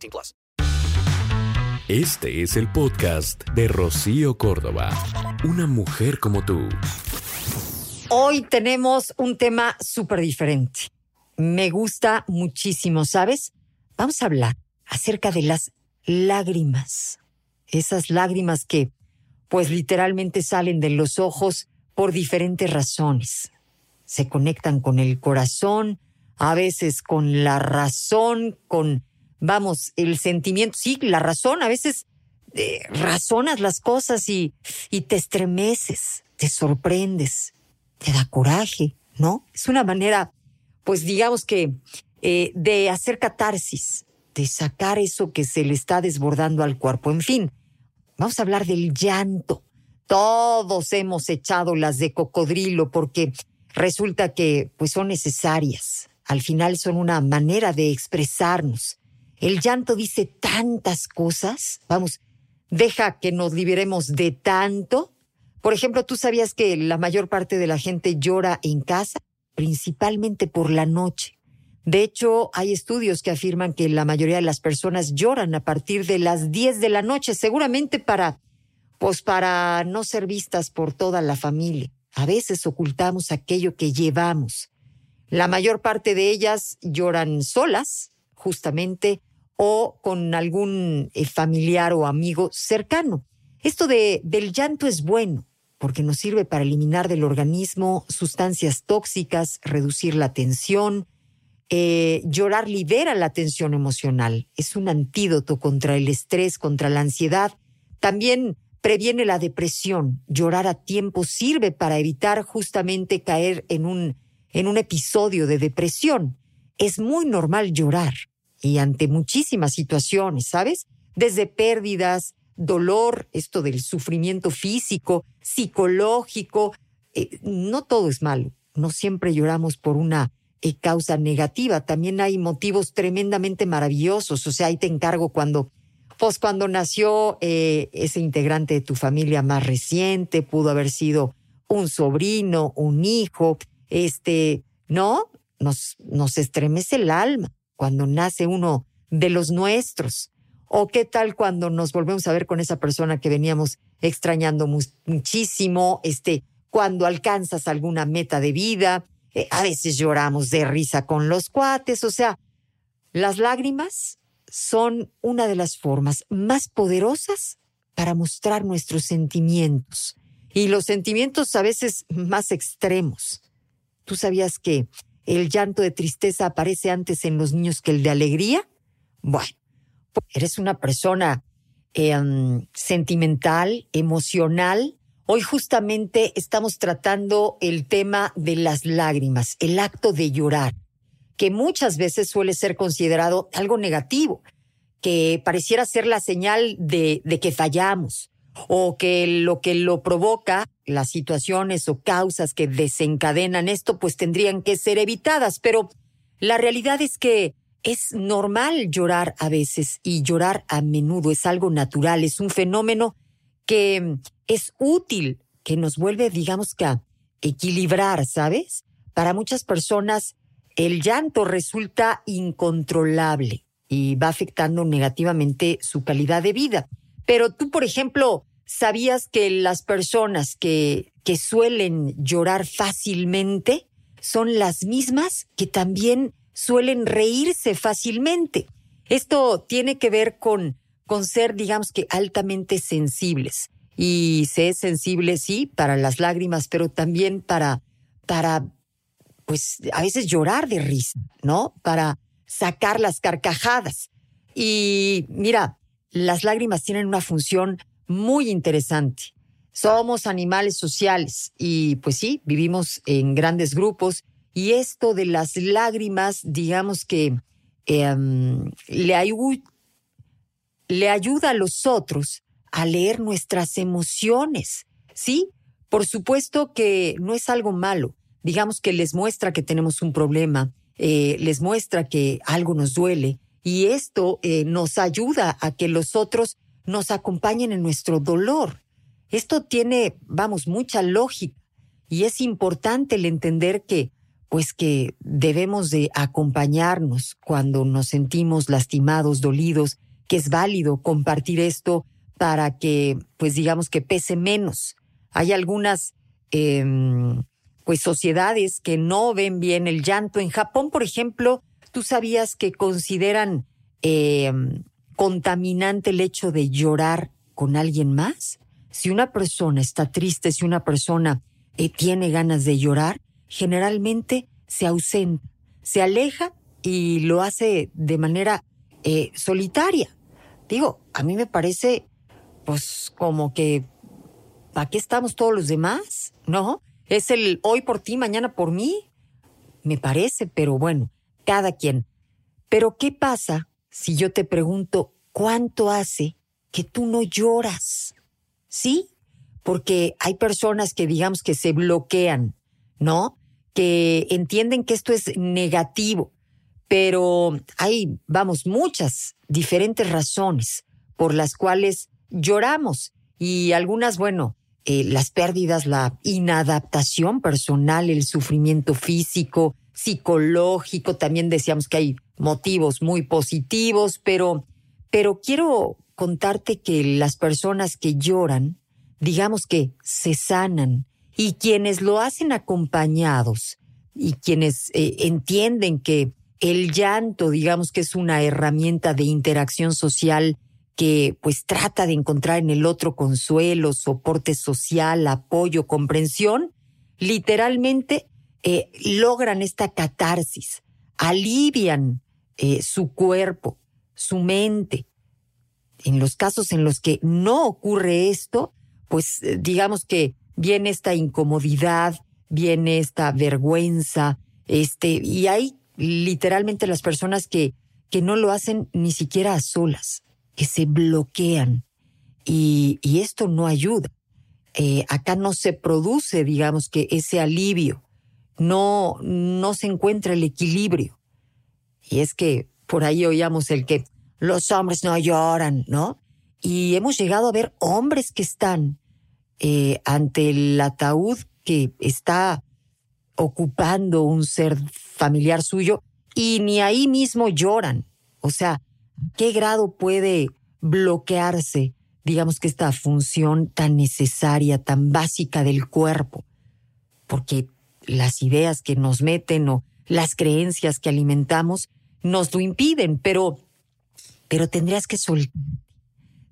18 plus. Este es el podcast de Rocío Córdoba. Una mujer como tú. Hoy tenemos un tema súper diferente. Me gusta muchísimo, ¿sabes? Vamos a hablar acerca de las lágrimas. Esas lágrimas que pues literalmente salen de los ojos por diferentes razones. Se conectan con el corazón, a veces con la razón, con, vamos, el sentimiento, sí, la razón, a veces eh, razonas las cosas y, y te estremeces, te sorprendes, te da coraje, ¿no? Es una manera, pues digamos que, eh, de hacer catarsis, de sacar eso que se le está desbordando al cuerpo. En fin, Vamos a hablar del llanto. Todos hemos echado las de cocodrilo porque resulta que pues son necesarias. Al final son una manera de expresarnos. El llanto dice tantas cosas. Vamos, deja que nos liberemos de tanto. Por ejemplo, ¿tú sabías que la mayor parte de la gente llora en casa? Principalmente por la noche. De hecho, hay estudios que afirman que la mayoría de las personas lloran a partir de las 10 de la noche, seguramente para, pues para no ser vistas por toda la familia. A veces ocultamos aquello que llevamos. La mayor parte de ellas lloran solas, justamente, o con algún eh, familiar o amigo cercano. Esto de, del llanto es bueno, porque nos sirve para eliminar del organismo sustancias tóxicas, reducir la tensión, eh, llorar libera la tensión emocional, es un antídoto contra el estrés, contra la ansiedad. También previene la depresión. Llorar a tiempo sirve para evitar justamente caer en un, en un episodio de depresión. Es muy normal llorar y ante muchísimas situaciones, ¿sabes? Desde pérdidas, dolor, esto del sufrimiento físico, psicológico. Eh, no todo es malo. No siempre lloramos por una y causa negativa. También hay motivos tremendamente maravillosos. O sea, ahí te encargo cuando, pues cuando nació eh, ese integrante de tu familia más reciente, pudo haber sido un sobrino, un hijo, este, ¿no? Nos, nos estremece el alma cuando nace uno de los nuestros. O qué tal cuando nos volvemos a ver con esa persona que veníamos extrañando muchísimo, este, cuando alcanzas alguna meta de vida, eh, a veces lloramos de risa con los cuates, o sea, las lágrimas son una de las formas más poderosas para mostrar nuestros sentimientos y los sentimientos a veces más extremos. ¿Tú sabías que el llanto de tristeza aparece antes en los niños que el de alegría? Bueno, eres una persona em, sentimental, emocional, Hoy justamente estamos tratando el tema de las lágrimas, el acto de llorar, que muchas veces suele ser considerado algo negativo, que pareciera ser la señal de que fallamos o que lo que lo provoca, las situaciones o causas que desencadenan esto, pues tendrían que ser evitadas. Pero la realidad es que es normal llorar a veces y llorar a menudo es algo natural, es un fenómeno que es útil, que nos vuelve, digamos que a equilibrar, ¿sabes? Para muchas personas el llanto resulta incontrolable y va afectando negativamente su calidad de vida. Pero tú, por ejemplo, ¿sabías que las personas que, que suelen llorar fácilmente son las mismas que también suelen reírse fácilmente? Esto tiene que ver con con ser, digamos que, altamente sensibles. Y se sensible, sí, para las lágrimas, pero también para, para, pues, a veces llorar de risa, ¿no? Para sacar las carcajadas. Y mira, las lágrimas tienen una función muy interesante. Somos animales sociales y pues sí, vivimos en grandes grupos y esto de las lágrimas, digamos que em, le, ayuda a los otros a leer nuestras emociones. ¿Sí? Por supuesto que no es algo malo. Digamos que les muestra que tenemos un problema, eh, les muestra que algo nos duele y esto eh, nos ayuda a que los otros nos acompañen en nuestro dolor. Esto tiene, vamos, mucha lógica y es importante el entender que, pues que debemos de acompañarnos cuando nos sentimos lastimados, dolidos, que es válido compartir esto para que, pues digamos que pese menos. Hay algunas, em, pues sociedades que no ven bien el llanto. En Japón, por ejemplo, tú sabías que consideran em, contaminante el hecho de llorar con alguien más. Si una persona está triste, si una persona eh, tiene ganas de llorar, generalmente se ausenta, se aleja y lo hace de manera eh, solitaria. Digo, a mí me parece, pues, como que, ¿para qué estamos todos los demás? ¿No? Es el hoy por ti, mañana por mí. Me parece, pero bueno, cada quien. Pero ¿qué pasa si yo te pregunto cuánto hace que tú no lloras? ¿Sí? porque hay personas que digamos que se bloquean, ¿no? Que entienden que esto es negativo, pero hay, vamos, muchas diferentes razones por las cuales lloramos y algunas, bueno, eh, las pérdidas, la inadaptación personal, el sufrimiento físico, psicológico, también decíamos que hay motivos muy positivos, pero, pero quiero contarte que las personas que lloran digamos que se sanan y quienes lo hacen acompañados y quienes eh, entienden que el llanto, digamos que es una herramienta de interacción social que pues trata de encontrar en el otro consuelo, soporte social, apoyo, comprensión, literalmente eh, logran esta catarsis, alivian eh, su cuerpo, su mente. En los casos en los que no ocurre esto, pues eh, digamos que viene esta incomodidad, viene esta vergüenza, este, y hay literalmente las personas que, que no lo hacen ni siquiera a solas, que se bloquean. Y, y esto no ayuda. Eh, acá no se produce, digamos que ese alivio, no, no se encuentra el equilibrio. Y es que por ahí oíamos el que los hombres no lloran, ¿no? Y hemos llegado a ver hombres que están eh, ante el ataúd que está ocupando un ser familiar suyo y ni ahí mismo lloran. O sea, ¿qué grado puede bloquearse, digamos que esta función tan necesaria, tan básica del cuerpo? Porque las ideas que nos meten o las creencias que alimentamos nos lo impiden, pero, pero tendrías que soltar,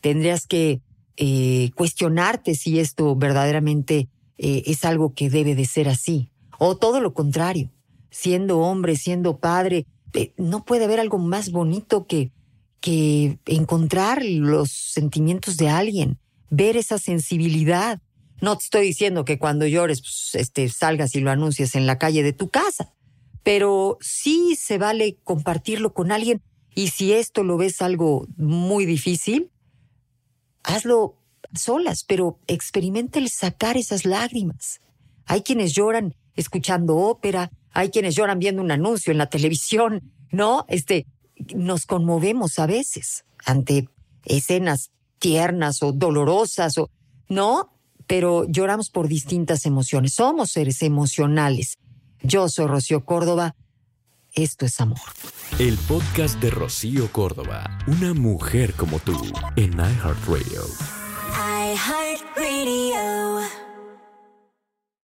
tendrías que eh, cuestionarte si esto verdaderamente eh, es algo que debe de ser así. O todo lo contrario, siendo hombre, siendo padre, eh, no puede haber algo más bonito que, que encontrar los sentimientos de alguien, ver esa sensibilidad. No te estoy diciendo que cuando llores pues, este, salgas y lo anuncies en la calle de tu casa, pero sí se vale compartirlo con alguien y si esto lo ves algo muy difícil, hazlo solas, pero experimenta el sacar esas lágrimas. Hay quienes lloran escuchando ópera, hay quienes lloran viendo un anuncio en la televisión, ¿no? Este, nos conmovemos a veces ante escenas tiernas o dolorosas o, ¿no? Pero lloramos por distintas emociones. Somos seres emocionales. Yo soy Rocío Córdoba. Esto es amor. El podcast de Rocío Córdoba, una mujer como tú, en iHeartRadio. iHeartRadio.